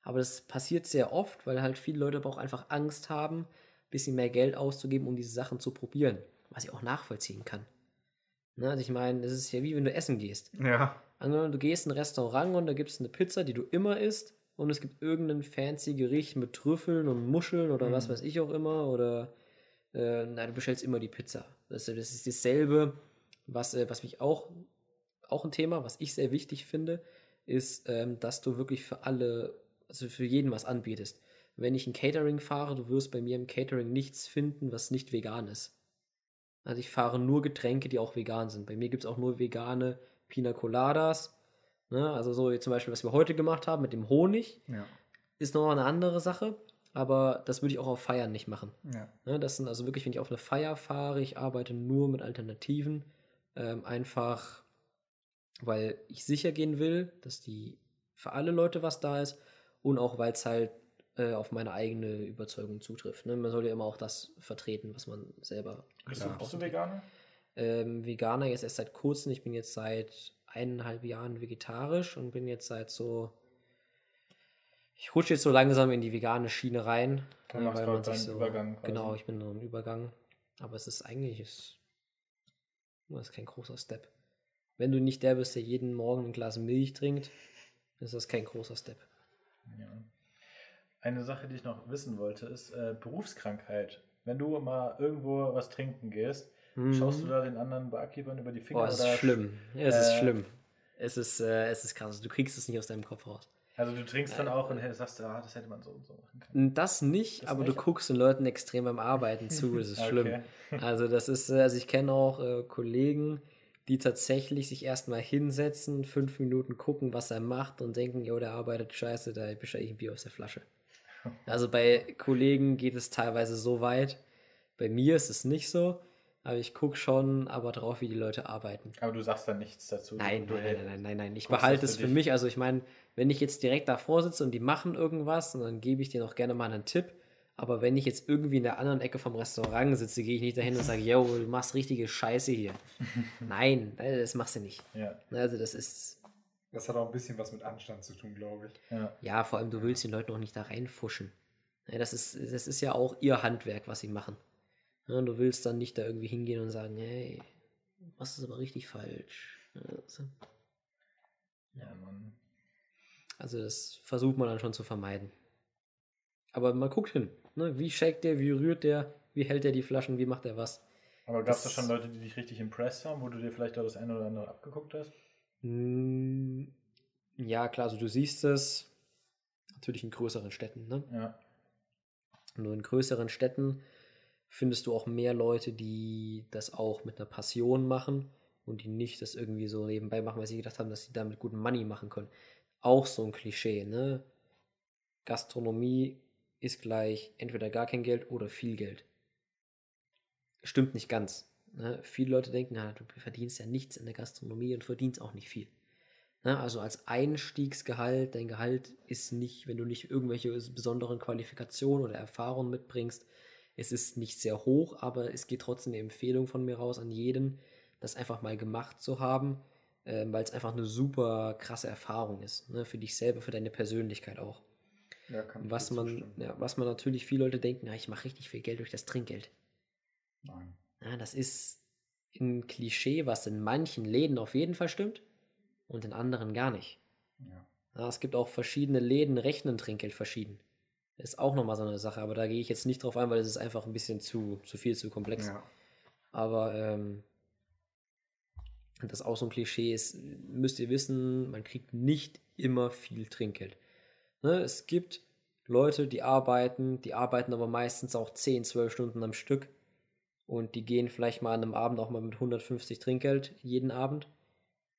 Aber das passiert sehr oft, weil halt viele Leute aber auch einfach Angst haben, ein bisschen mehr Geld auszugeben, um diese Sachen zu probieren. Was ich auch nachvollziehen kann. Ne, also ich meine, das ist ja wie wenn du essen gehst. Ja. Angenommen, du gehst in ein Restaurant und da gibt es eine Pizza, die du immer isst, und es gibt irgendein fancy Gericht mit Trüffeln und Muscheln oder mhm. was weiß ich auch immer, oder äh, nein, du bestellst immer die Pizza. Das, das ist dasselbe, was, äh, was mich auch, auch ein Thema, was ich sehr wichtig finde, ist, ähm, dass du wirklich für alle, also für jeden was anbietest. Wenn ich ein Catering fahre, du wirst bei mir im Catering nichts finden, was nicht vegan ist. Also ich fahre nur Getränke, die auch vegan sind. Bei mir gibt es auch nur vegane Pina Coladas. Ne? Also so zum Beispiel, was wir heute gemacht haben mit dem Honig, ja. ist noch eine andere Sache. Aber das würde ich auch auf Feiern nicht machen. Ja. Ne? Das sind also wirklich, wenn ich auf eine Feier fahre, ich arbeite nur mit Alternativen. Ähm, einfach, weil ich sicher gehen will, dass die für alle Leute was da ist und auch, weil es halt äh, auf meine eigene Überzeugung zutrifft. Ne? Man soll ja immer auch das vertreten, was man selber. Bist, du, bist du Veganer? Ähm, Veganer jetzt erst seit kurzem. Ich bin jetzt seit eineinhalb Jahren vegetarisch und bin jetzt seit so. Ich rutsche jetzt so langsam in die vegane Schiene rein. Du äh, weil man sich so, Übergang. Quasi. Genau, ich bin so im Übergang. Aber es ist eigentlich, ist, das ist kein großer Step. Wenn du nicht der bist, der jeden Morgen ein Glas Milch trinkt, ist das kein großer Step. Ja. Eine Sache, die ich noch wissen wollte, ist äh, Berufskrankheit. Wenn du mal irgendwo was trinken gehst, mhm. schaust du da den anderen Barkeepern über die Finger? Oh, es ist schlimm. Es äh, ist schlimm. Es ist, äh, es ist krass. Du kriegst es nicht aus deinem Kopf raus. Also du trinkst dann auch und sagst, ah, das hätte man so und so machen können. Das nicht, das aber nicht? du guckst den Leuten extrem beim Arbeiten zu. Das ist okay. schlimm. Also das ist, äh, also ich kenne auch äh, Kollegen, die tatsächlich sich erstmal hinsetzen, fünf Minuten gucken, was er macht und denken, jo, der arbeitet scheiße, da bestelle ich ein Bier aus der Flasche. Also bei Kollegen geht es teilweise so weit. Bei mir ist es nicht so. Aber ich gucke schon aber drauf, wie die Leute arbeiten. Aber du sagst dann nichts dazu. Nein, nein, nein, nein, nein, nein. Ich behalte es für, mich. Also ich meine, wenn ich jetzt direkt davor sitze und die machen irgendwas, dann gebe ich denen auch gerne mal einen Tipp. Aber wenn ich jetzt irgendwie in der anderen Ecke vom Restaurant sitze, gehe ich nicht dahin und sage, yo, du machst richtige Scheiße hier. nein, das machst du nicht. Ja. Also das ist das hat auch ein bisschen was mit Anstand zu tun, glaube ich. Ja. ja, vor allem, du willst den Leuten auch nicht da reinfuschen. Ja, das, ist, das ist ja auch ihr Handwerk, was sie machen. Ja, du willst dann nicht da irgendwie hingehen und sagen, hey, was ist aber richtig falsch. Also, ja, Mann. Also das versucht man dann schon zu vermeiden. Aber man guckt hin. Ne? Wie shakt der, wie rührt der, wie hält der die Flaschen, wie macht er was. Aber gab es da schon Leute, die dich richtig impressed haben, wo du dir vielleicht auch das eine oder andere abgeguckt hast? Hm, ja, klar, also du siehst es natürlich in größeren Städten. Ne? Ja. Nur in größeren Städten findest du auch mehr Leute, die das auch mit einer Passion machen und die nicht das irgendwie so nebenbei machen, weil sie gedacht haben, dass sie damit guten Money machen können. Auch so ein Klischee, ne? Gastronomie ist gleich entweder gar kein Geld oder viel Geld. Stimmt nicht ganz. Ne? Viele Leute denken, na, du verdienst ja nichts in der Gastronomie und verdienst auch nicht viel. Ne? Also als Einstiegsgehalt, dein Gehalt ist nicht, wenn du nicht irgendwelche besonderen Qualifikationen oder Erfahrungen mitbringst, es ist nicht sehr hoch, aber es geht trotzdem eine Empfehlung von mir raus an jeden, das einfach mal gemacht zu haben, äh, weil es einfach eine super krasse Erfahrung ist. Ne? Für dich selber, für deine Persönlichkeit auch. Ja, was, man, ja, was man natürlich viele Leute denken, na, ich mache richtig viel Geld durch das Trinkgeld. Nein. Ja, das ist ein Klischee, was in manchen Läden auf jeden Fall stimmt und in anderen gar nicht. Ja. Ja, es gibt auch verschiedene Läden, rechnen Trinkgeld verschieden. Ist auch nochmal so eine Sache, aber da gehe ich jetzt nicht drauf ein, weil es ist einfach ein bisschen zu, zu viel, zu komplex. Ja. Aber ähm, das auch so ein Klischee ist, müsst ihr wissen, man kriegt nicht immer viel Trinkgeld. Ne? Es gibt Leute, die arbeiten, die arbeiten aber meistens auch 10, 12 Stunden am Stück und die gehen vielleicht mal an einem Abend auch mal mit 150 Trinkgeld jeden Abend.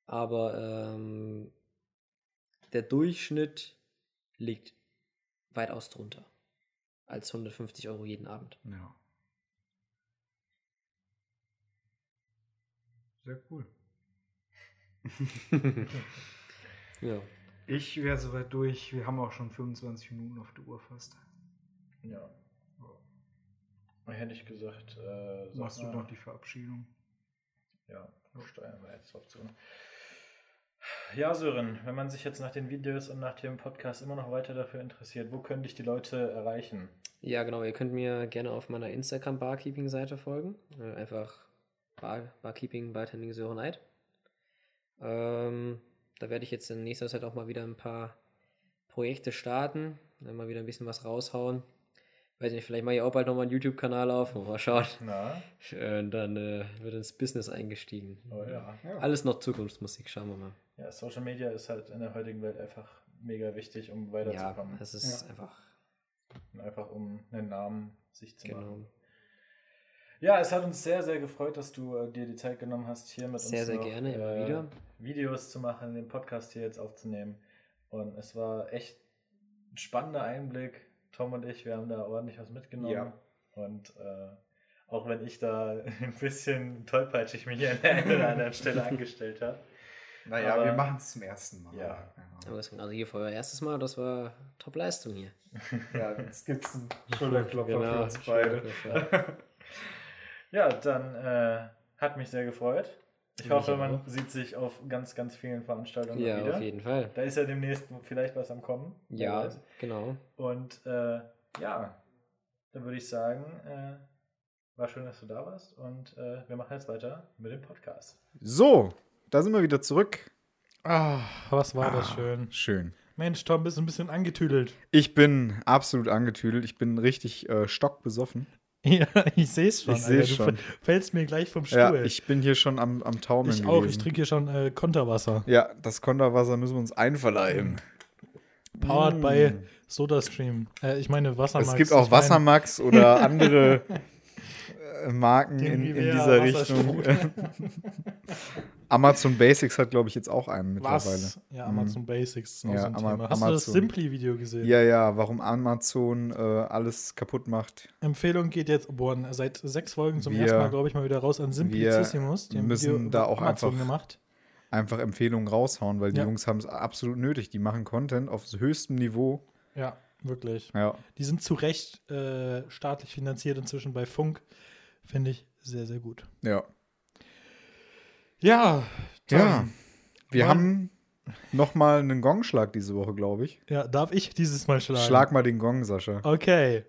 Aber ähm, der Durchschnitt liegt weitaus drunter als 150 Euro jeden Abend. Ja. Sehr cool. Ja. Ich wäre soweit durch. Wir haben auch schon 25 Minuten auf der Uhr fast. Ja. Hätte ich gesagt, äh, Machst du noch die Verabschiedung? Ja, steuern wir jetzt drauf zu. Ja, Sören, wenn man sich jetzt nach den Videos und nach dem Podcast immer noch weiter dafür interessiert, wo können dich die Leute erreichen? Ja, genau. Ihr könnt mir gerne auf meiner Instagram Barkeeping-Seite folgen. Äh, einfach Bar, Barkeeping Bartending Sörenheit. Ähm, da werde ich jetzt in nächster Zeit auch mal wieder ein paar Projekte starten, mal wieder ein bisschen was raushauen. Weiß nicht, vielleicht mache ich auch bald nochmal einen YouTube-Kanal auf. Mal schauen. Na? Äh, dann äh, wird ins Business eingestiegen. Oh ja. Alles noch Zukunftsmusik, schauen wir mal. Ja, Social Media ist halt in der heutigen Welt einfach mega wichtig, um Ja, weiterzukommen. es ist Ja. einfach, Und einfach um einen Namen sich zu genau. machen. Ja, es hat uns sehr, sehr gefreut, dass du äh, dir die Zeit genommen hast, hier mit Sehr, uns sehr noch, gerne, äh, wieder. Videos zu machen, den Podcast hier jetzt aufzunehmen. Und es war echt ein spannender Einblick. Tom und ich, wir haben da ordentlich was mitgenommen. Ja. Und äh, auch wenn ich da ein bisschen tollpatschig mich an der einen oder anderen Stelle angestellt habe. Naja, Aber- wir machen es zum ersten Mal. Ja. Aber das, also hier für euer erstes Mal, das war Top-Leistung hier. Ja, jetzt gibt es einen Schulterklopfer Genau, für uns beide. Ja, dann äh, hat mich sehr gefreut. Ich hoffe, man sieht sich auf ganz, ganz vielen Veranstaltungen Ja, wieder. auf jeden Fall. Da ist ja demnächst vielleicht was am Kommen. Ja, genau. Und äh, ja, dann würde ich sagen, äh, war schön, dass du da warst. Und äh, wir machen jetzt weiter mit dem Podcast. So, da sind wir wieder zurück. Ah, was war das Ah, schön. Schön. Mensch, Tom, bist ein bisschen angetüdelt. Ich bin absolut angetüdelt. Ich bin richtig äh, stockbesoffen. Ja, ich sehe es schon. Ich seh's Alter. schon. Du fällst mir gleich vom Stuhl. Ja, ich bin hier schon am, am Taumeln Ich auch. Ich gewesen. trinke hier schon äh, Konterwasser. Ja, das Konterwasser müssen wir uns einverleiben. Powered Mm. by SodaStream. Äh, ich meine Wassermax. Es gibt auch ich Wassermax oder andere Marken in, in dieser Richtung. Amazon Basics hat, glaube ich, jetzt auch einen mittlerweile. Was? Ja, Amazon Basics ist auch Ja, so ein Ama- Thema. Hast du das Amazon. Simply-Video gesehen? Ja, ja, warum Amazon äh, alles kaputt macht. Empfehlung geht jetzt, boah, seit sechs Folgen zum Wir- ersten Mal, glaube ich, mal wieder raus an Simplicissimus. Die haben müssen Video da auch Amazon einfach- gemacht. Einfach Empfehlungen raushauen, weil die Ja. Jungs haben es absolut nötig. Die machen Content auf höchstem Niveau. Ja, wirklich. Ja, Die sind zu Recht äh, staatlich finanziert inzwischen bei Funk. Finde ich sehr, sehr gut. ja. Ja, Tom, Ja, wir haben noch mal einen Gongschlag diese Woche, glaube ich. Ja, darf ich dieses Mal schlagen? Schlag mal den Gong, Sascha. Okay.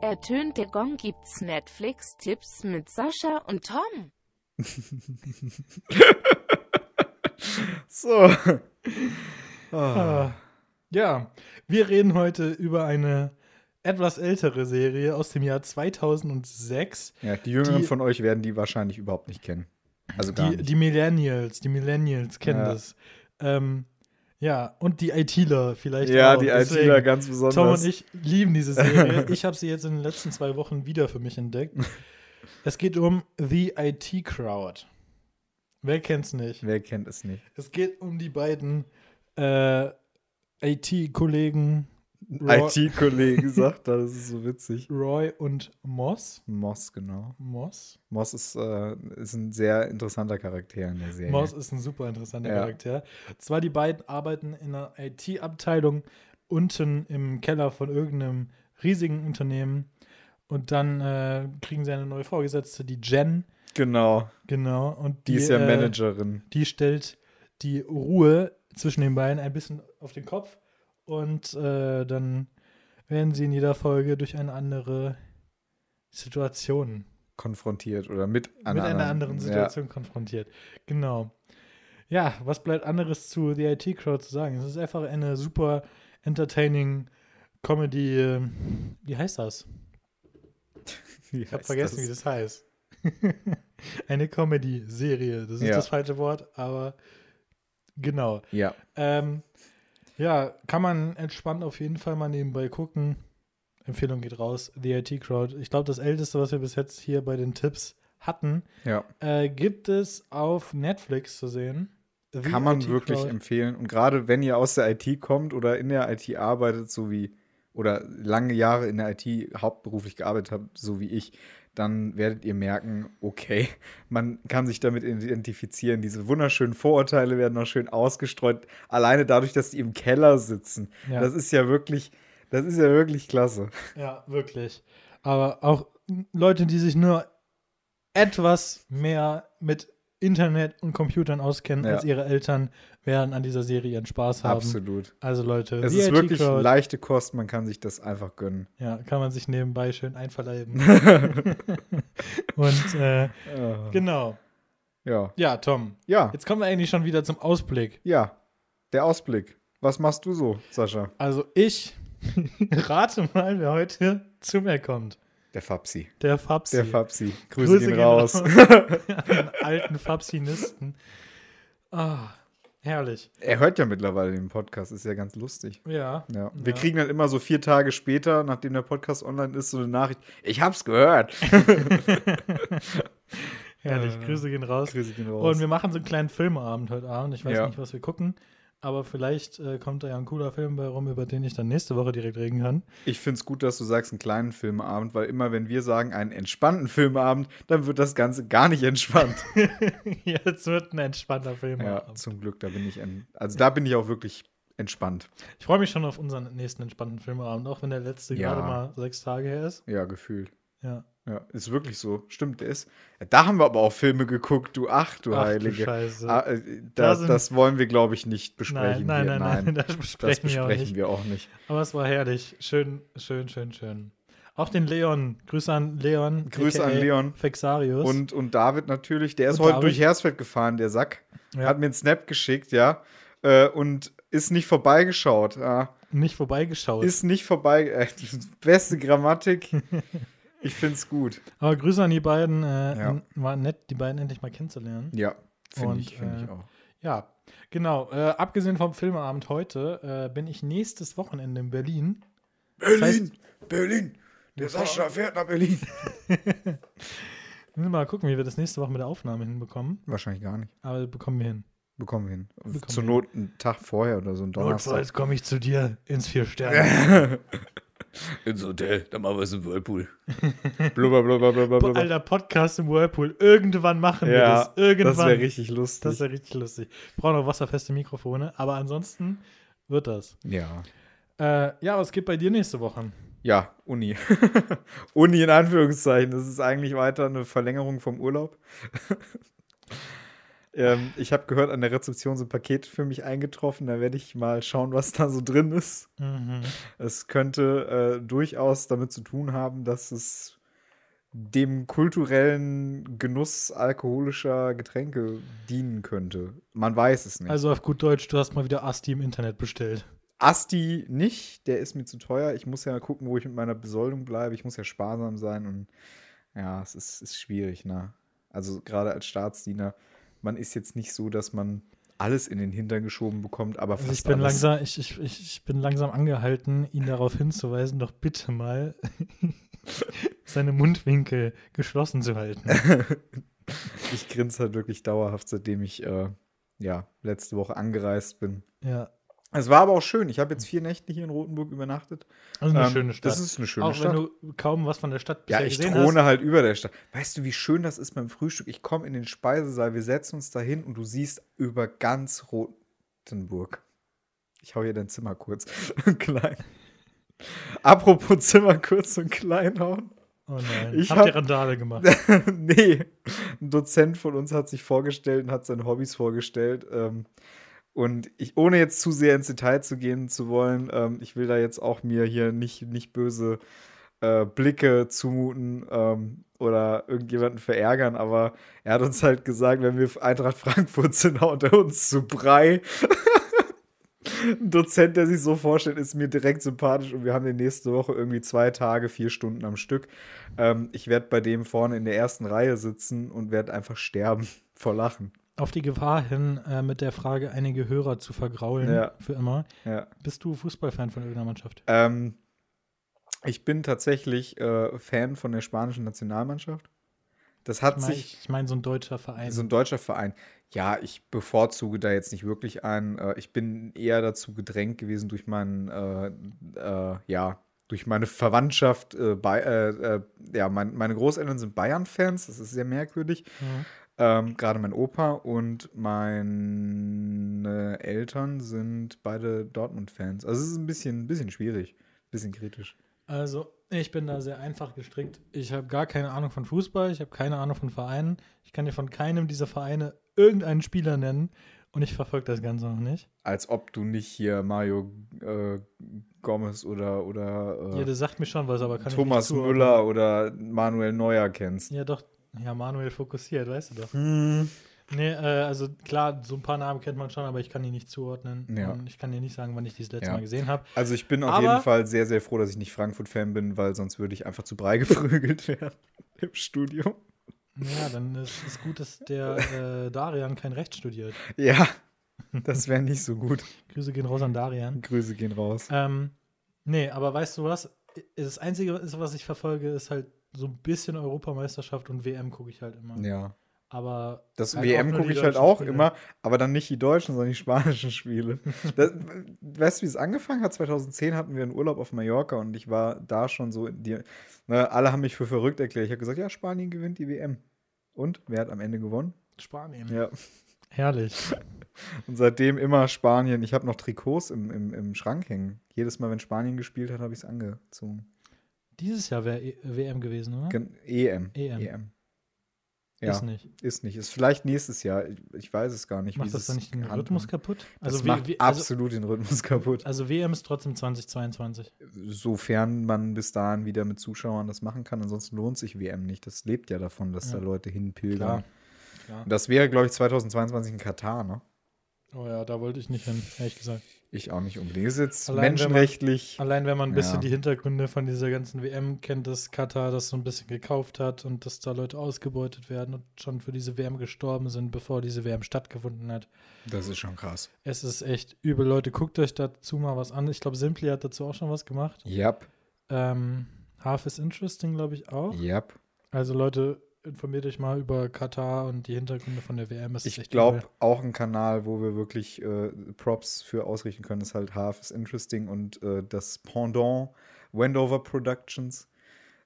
Ertönt der Gong gibt's Netflix-Tipps mit Sascha und Tom. So. Ah. Ja, wir reden heute über eine etwas ältere Serie aus dem Jahr 2006. Ja, die Jüngeren Die- von euch werden die wahrscheinlich überhaupt nicht kennen. Also gar Die, nicht. die Millennials, die Millennials kennen Ja. das. Ähm, ja, und die ITler vielleicht ja, auch. die Deswegen, ITler ganz besonders. Tom und ich lieben diese Serie. ich habe sie jetzt in den letzten zwei Wochen wieder für mich entdeckt. Es geht um The IT Crowd. Wer kennt's nicht? Wer kennt es nicht? Es geht um die beiden äh, IT-Kollegen Roy, IT-Kollege sagt, das ist so witzig. Roy und Moss. Moss, genau. Moss. Moss ist, äh, ist ein sehr interessanter Charakter in der Serie. Moss ist ein super interessanter Ja. Charakter. Zwar die beiden arbeiten in einer IT-Abteilung unten im Keller von irgendeinem riesigen Unternehmen und dann äh, kriegen sie eine neue Vorgesetzte, die Jen. Genau. Genau. Und Die, ist ja äh, Managerin. Die stellt die Ruhe zwischen den beiden ein bisschen auf den Kopf und äh, dann werden sie in jeder Folge durch eine andere Situation Konfrontiert oder mit einer, mit einer anderen ja. Situation konfrontiert. Genau. Ja, was bleibt anderes zu The IT Crowd zu sagen? Es ist einfach eine super entertaining Comedy. äh, Wie heißt das? Wie Ich habe vergessen, das? wie das heißt. eine Comedy-Serie. Das ist Ja. das falsche Wort, aber genau. Ja, Ähm, ja, kann man entspannt auf jeden Fall mal nebenbei gucken. Empfehlung geht raus. The IT Crowd. Ich glaube, das älteste, was wir bis jetzt hier bei den Tipps hatten, ja. äh, gibt es auf Netflix zu sehen. The Kann man IT wirklich Crowd. empfehlen. Und gerade wenn ihr aus der IT kommt oder in der IT arbeitet, so wie, oder lange Jahre in der IT hauptberuflich gearbeitet habt, so wie ich, dann werdet ihr merken, okay, man kann sich damit identifizieren. Diese wunderschönen Vorurteile werden noch schön ausgestreut. Alleine dadurch, dass die im Keller sitzen. Ja. Das ist ja wirklich, das ist ja wirklich klasse. Ja, wirklich. Aber auch Leute, die sich nur etwas mehr mit Internet und Computern auskennen Ja. als ihre Eltern, werden an dieser Serie ihren Spaß haben. Absolut. Also Leute, Es ist wirklich Crowd, leichte Kost, man kann sich das einfach gönnen. ja, kann man sich nebenbei schön einverleiben. und äh, genau. Ja. Ja, Tom, Ja, jetzt kommen wir eigentlich schon wieder zum Ausblick. ja. Der Ausblick. Was machst du so, Sascha? Also ich rate mal, wer heute zu mir kommt. Der Fabsi. Der Fabsi. Der Fabsi. Grüße, gehen raus. an den alten Fabsinisten. Ah, herrlich. Er hört ja mittlerweile den Podcast, ist ja ganz lustig. Ja. Ja. Wir Ja. kriegen dann immer so vier Tage später, nachdem der Podcast online ist, so eine Nachricht. Ich hab's gehört. Herrlich. Äh, Grüße gehen raus. Grüße gehen raus. Und wir machen so einen kleinen Filmabend heute Abend. Ich weiß Ja. nicht, was wir gucken. Aber vielleicht äh, kommt da ja ein cooler Film bei rum, über den ich dann nächste Woche direkt reden kann. Ich find's gut, dass du sagst, einen kleinen Filmeabend, weil immer, wenn wir sagen, einen entspannten Filmeabend, dann wird das Ganze gar nicht entspannt. Jetzt wird ein entspannter ja, Filmabend. zum Glück, da bin ich, also da bin ich auch wirklich entspannt. Ich freue mich schon auf unseren nächsten entspannten Filmabend, auch wenn der letzte Ja. gerade mal sechs Tage her ist. Ja, gefühlt. Ja. Ja, ist wirklich so. Stimmt, der ist. Da haben wir aber auch Filme geguckt, du ach, du Ach du Heilige. Scheiße. Ah, äh, Da da, das wollen wir, glaube ich, nicht besprechen. nein, nein, nein, nein, das das besprechen, wir auch besprechen nicht. wir auch nicht. Aber es war herrlich. Schön, schön, schön, schön. Auch den Leon. Grüße an Leon. Grüße an Leon. Fexarius. Und, und David natürlich, der ist Und heute David. durch Hersfeld gefahren, der Sack. Ja. Hat mir einen Snap geschickt, ja. Äh, und ist nicht vorbeigeschaut. Nicht vorbeigeschaut. Ist nicht vorbei. Äh, beste Grammatik. Ich find's gut. Aber Grüße an die beiden. Äh, Ja. War nett, die beiden endlich mal kennenzulernen. Ja, finde ich, find ich äh, auch. Ja, genau. Äh, abgesehen vom Filmeabend heute äh, bin ich nächstes Wochenende in Berlin. Berlin! heißt- Berlin! Der Sascha fährt nach Berlin. Müssen wir mal gucken, wie wir das nächste Woche mit der Aufnahme hinbekommen. Wahrscheinlich gar nicht. Aber bekommen wir hin. Bekommen wir hin. Bekommen Zur Not einen Tag vorher oder so ein Donnerstag. Notfalls komme ich zu dir ins Vier-Sterne. Ins Hotel, dann machen wir es im Whirlpool. blubber, blubber, blubber, blubber. Alter, Podcast im Whirlpool. Irgendwann machen wir ja, das. Irgendwann. das wäre richtig lustig. Das wäre richtig lustig. Wir brauchen noch wasserfeste Mikrofone, aber ansonsten wird das. ja. Äh, ja, was geht bei dir nächste Woche? Ja, Uni. Uni in Anführungszeichen. Das ist eigentlich weiter eine Verlängerung vom Urlaub. Ähm, ich habe gehört, an der Rezeption sind Pakete für mich eingetroffen. Da werde ich mal schauen, was da so drin ist. Mhm. Es könnte äh, durchaus damit zu tun haben, dass es dem kulturellen Genuss alkoholischer Getränke dienen könnte. Man weiß es nicht. Also auf gut Deutsch, du hast mal wieder Asti im Internet bestellt. Asti nicht, der ist mir zu teuer. Ich muss ja gucken, wo ich mit meiner Besoldung bleibe. Ich muss ja sparsam sein und ja, es ist, ist schwierig, ne? Also gerade als Staatsdiener, man ist jetzt nicht so, dass man alles in den Hintern geschoben bekommt, aber Also fast ich bin alles. langsam, ich, ich, ich bin langsam angehalten, ihn darauf hinzuweisen, doch bitte mal seine Mundwinkel geschlossen zu halten. Ich grinse halt wirklich dauerhaft, seitdem ich äh, ja letzte Woche angereist bin. Ja, Es war aber auch schön. Ich habe jetzt vier Nächte hier in Rotenburg übernachtet. also eine Ähm, schöne Stadt. Das ist eine schöne Auch Stadt. wenn du kaum was von der Stadt Ja, bisher ich gesehen throne halt über der Stadt. Weißt du, wie schön das ist beim Frühstück? Ich komme in den Speisesaal, wir setzen uns da hin und du siehst über ganz Rotenburg. Ich hau hier dein Zimmer kurz und klein. Apropos Zimmer kurz und klein hauen. hast. Oh nein, Ich habt hab- ihr Randale gemacht? nee, ein Dozent von uns hat sich vorgestellt und hat seine Hobbys vorgestellt. Ähm, und ich, ohne jetzt zu sehr ins Detail zu gehen zu wollen, ähm, ich will da jetzt auch mir hier nicht, nicht böse äh, Blicke zumuten ähm, oder irgendjemanden verärgern, aber er hat uns halt gesagt, wenn wir Eintracht Frankfurt sind, haut er uns zu Brei. Ein Dozent, der sich so vorstellt, ist mir direkt sympathisch und wir haben die nächste Woche irgendwie zwei Tage, vier Stunden am Stück. Ähm, ich werde bei dem vorne in der ersten Reihe sitzen und werde einfach sterben vor Lachen. Auf die Gefahr hin, äh, mit der Frage einige Hörer zu vergraulen, Ja. für immer. Ja. Bist du Fußballfan von irgendeiner Mannschaft? Ähm, ich bin tatsächlich äh, Fan von der spanischen Nationalmannschaft. Das hat Ich meine, sich ich mein, so ein deutscher Verein. so ein deutscher Verein. Ja, ich bevorzuge da jetzt nicht wirklich einen. Äh, ich bin eher dazu gedrängt gewesen durch meinen, äh, äh, ja, durch meine Verwandtschaft. Äh, bei, äh, äh, ja, mein, meine Großeltern sind Bayern-Fans. Das ist sehr merkwürdig. Mhm. Ähm, Gerade mein Opa und meine Eltern sind beide Dortmund-Fans. Also es ist ein bisschen, ein bisschen schwierig, ein bisschen kritisch. Also, ich bin da sehr einfach gestrickt. Ich habe gar keine Ahnung von Fußball, ich habe keine Ahnung von Vereinen. Ich kann dir von keinem dieser Vereine irgendeinen Spieler nennen und ich verfolge das Ganze noch nicht. Als ob du nicht hier Mario äh, Gomez oder, oder äh, Ja, das sagt mir schon was, aber kann Thomas. Müller oder Manuel Neuer kennst. Ja, doch. Ja, Manuel fokussiert, weißt du doch. Hm. Nee, äh, also klar, so ein paar Namen kennt man schon, aber ich kann die nicht zuordnen. Ja. Und ich kann dir nicht sagen, wann ich die das letzte Ja. Mal gesehen habe. Also ich bin auf Aber- jeden Fall sehr, sehr froh, dass ich nicht Frankfurt-Fan bin, weil sonst würde ich einfach zu Brei geprügelt werden im Studio. Ja, dann ist es gut, dass der äh, Darian kein Recht studiert. Ja, das wäre nicht so gut. Grüße gehen raus an Darian. Grüße gehen raus. Ähm, nee, aber weißt du was? Das Einzige, was ich verfolge, ist halt so ein bisschen Europameisterschaft und WM gucke ich halt immer. Ja. Aber Das halt WM gucke ich halt auch Spiele. immer, aber dann nicht die deutschen, sondern die spanischen Spiele. das, weißt du, wie es angefangen hat? 2010 hatten wir einen Urlaub auf Mallorca und ich war da schon so, in die, ne, alle haben mich für verrückt erklärt. Ich habe gesagt, ja, Spanien gewinnt die WM. Und wer hat am Ende gewonnen? Spanien. Ja. Herrlich. Und seitdem immer Spanien. Ich habe noch Trikots im, im, im Schrank hängen. Jedes Mal, wenn Spanien gespielt hat, habe ich es angezogen. Dieses Jahr wäre E- WM gewesen, oder? Gen EM. EM. Ja, Ist nicht. ist nicht. Ist vielleicht nächstes Jahr. Ich, weiß es gar nicht. Macht das dann nicht den Rhythmus kaputt? Das Also, macht also, absolut den Rhythmus kaputt. also WM ist trotzdem 2022. Sofern man bis dahin wieder mit Zuschauern das machen kann. Ansonsten lohnt sich WM nicht. Das lebt ja davon, dass Ja. da Leute hinpilgern. Klar. Klar. Das wäre, glaube ich, 2022 in Katar, ne? Oh ja, da wollte ich nicht hin, ehrlich gesagt. Ich auch nicht unbedingt. Ist jetzt Allein, wenn man- menschenrechtlich. Allein wenn man ein bisschen Ja. die Hintergründe von dieser ganzen WM kennt, dass Katar das so ein bisschen gekauft hat und dass da Leute ausgebeutet werden und schon für diese WM gestorben sind, bevor diese WM stattgefunden hat. Das ist schon krass. Es ist echt übel, Leute. Guckt euch dazu mal was an. Ich glaube, Simply hat dazu auch schon was gemacht. Yep. Ähm, Half is Interesting, glaube ich, auch. Yep. Also Leute, informiert euch mal über Katar und die Hintergründe von der WM. Ist Ich glaube, auch ein Kanal, wo wir wirklich äh, Props für ausrichten können, ist halt Half is Interesting und äh, das Pendant Wendover Productions.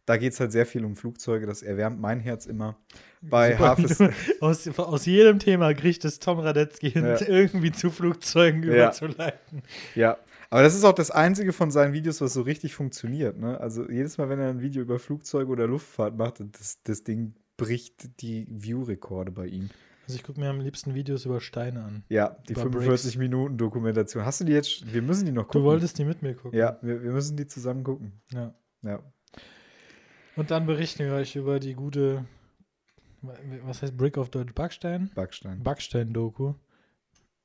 Da geht es halt sehr viel um Flugzeuge, das erwärmt mein Herz immer. Bei Super, Half aus, aus jedem Thema kriegt es Tom Radetzky hin, Ja. irgendwie zu Flugzeugen Ja. überzuleiten. Ja, aber das ist auch das einzige von seinen Videos, was so richtig funktioniert. Ne? Also jedes Mal, wenn er ein Video über Flugzeuge oder Luftfahrt macht, das, das Ding bricht die View-Rekorde bei ihm. Also ich gucke mir am liebsten Videos über Steine an. Ja, die Über 45 Minuten Dokumentation. Hast du die jetzt? Wir müssen die noch gucken. Du wolltest die mit mir gucken. Ja, wir, wir müssen die zusammen gucken. ja. Ja. Und dann berichten wir euch über die gute, was heißt Brick auf Deutsch? Backstein? Backstein. Backstein-Doku.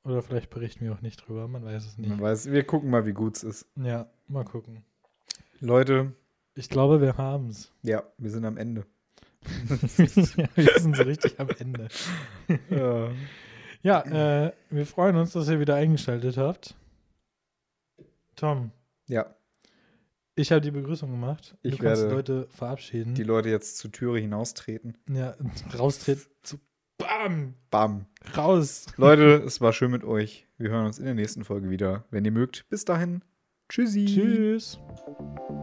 Oder vielleicht berichten wir auch nicht drüber, man weiß es nicht. Man weiß, wir gucken mal, wie gut es ist. Ja, mal gucken. Leute, Ich glaube, wir haben es. ja, wir sind am Ende. wir sind so richtig am Ende. ja. Ja, äh, wir freuen uns, dass ihr wieder eingeschaltet habt. Tom, ja, ich habe die Begrüßung gemacht. Ich du kannst werde Leute verabschieden. die Leute jetzt zur Türe hinaustreten. ja, raustreten. Zu, bam! Bam. Raus! Leute, es war schön mit euch. Wir hören uns in der nächsten Folge wieder. Wenn ihr mögt, bis dahin. Tschüssi. Tschüss! Tschüss.